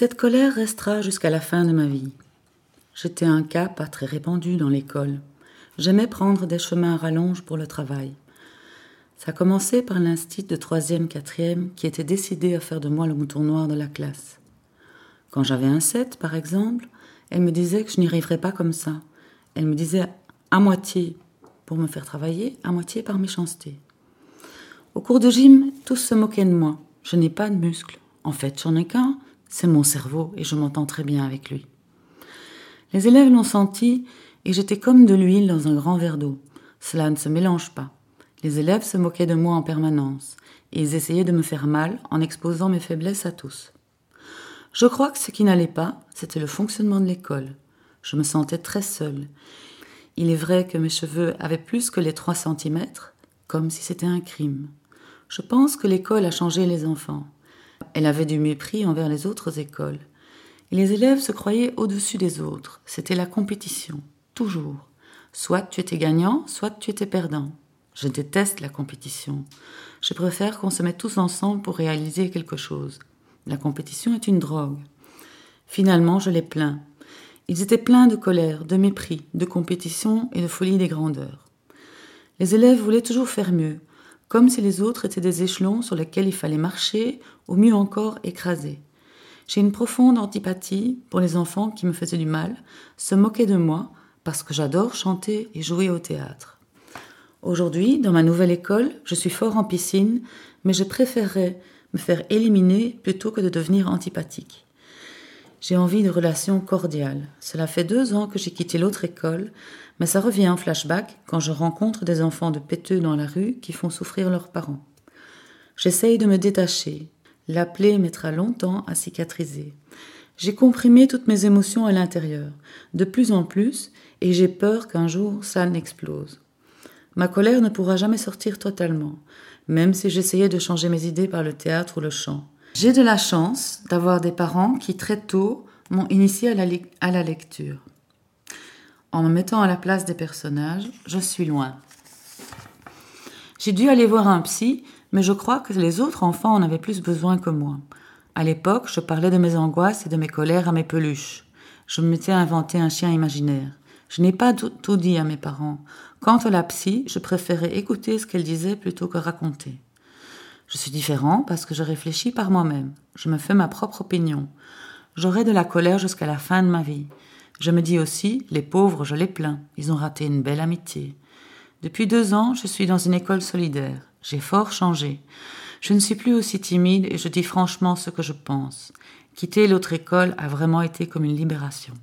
Cette colère restera jusqu'à la fin de ma vie. J'étais un cas pas très répandu dans l'école. J'aimais prendre des chemins à rallonge pour le travail. Ça a commencé par l'instit de troisième, quatrième qui était décidé à faire de moi le mouton noir de la classe. Quand j'avais un 7, par exemple, elle me disait que je n'y arriverais pas comme ça. Elle me disait à moitié pour me faire travailler, à moitié par méchanceté. Au cours de gym, tous se moquaient de moi. Je n'ai pas de muscles. En fait, j'en ai qu'un, c'est mon cerveau et je m'entends très bien avec lui. Les élèves l'ont senti et j'étais comme de l'huile dans un grand verre d'eau. Cela ne se mélange pas. Les élèves se moquaient de moi en permanence et ils essayaient de me faire mal en exposant mes faiblesses à tous. Je crois que ce qui n'allait pas, c'était le fonctionnement de l'école. Je me sentais très seule. Il est vrai que mes cheveux avaient plus que les trois centimètres, comme si c'était un crime. Je pense que l'école a changé les enfants. Elle avait du mépris envers les autres écoles. Les élèves se croyaient au-dessus des autres. C'était la compétition, toujours. Soit tu étais gagnant, soit tu étais perdant. Je déteste la compétition. Je préfère qu'on se mette tous ensemble pour réaliser quelque chose. La compétition est une drogue. Finalement, je les plains. Ils étaient pleins de colère, de mépris, de compétition et de folie des grandeurs. Les élèves voulaient toujours faire mieux, comme si les autres étaient des échelons sur lesquels il fallait marcher, ou mieux encore écraser. J'ai une profonde antipathie pour les enfants qui me faisaient du mal, se moquaient de moi, parce que j'adore chanter et jouer au théâtre. Aujourd'hui, dans ma nouvelle école, je suis fort en piscine, mais je préférerais me faire éliminer plutôt que de devenir antipathique. J'ai envie de relations cordiales. Cela fait deux ans que j'ai quitté l'autre école, mais ça revient en flashback quand je rencontre des enfants de péteux dans la rue qui font souffrir leurs parents. J'essaye de me détacher. La plaie mettra longtemps à cicatriser. J'ai comprimé toutes mes émotions à l'intérieur, de plus en plus, et j'ai peur qu'un jour ça n'explose. Ma colère ne pourra jamais sortir totalement même si j'essayais de changer mes idées par le théâtre ou le chant. J'ai de la chance d'avoir des parents qui très tôt m'ont initié à la, lecture. En me mettant à la place des personnages, je suis loin. J'ai dû aller voir un psy, mais je crois que les autres enfants en avaient plus besoin que moi. À l'époque, je parlais de mes angoisses et de mes colères à mes peluches. Je m'étais inventé un chien imaginaire. Je n'ai pas tout dit à mes parents. Quant à la psy, je préférais écouter ce qu'elle disait plutôt que raconter. Je suis différent parce que je réfléchis par moi-même. Je me fais ma propre opinion. J'aurai de la colère jusqu'à la fin de ma vie. Je me dis aussi, les pauvres, je les plains. Ils ont raté une belle amitié. Depuis deux ans, je suis dans une école solidaire. J'ai fort changé. Je ne suis plus aussi timide et je dis franchement ce que je pense. Quitter l'autre école a vraiment été comme une libération.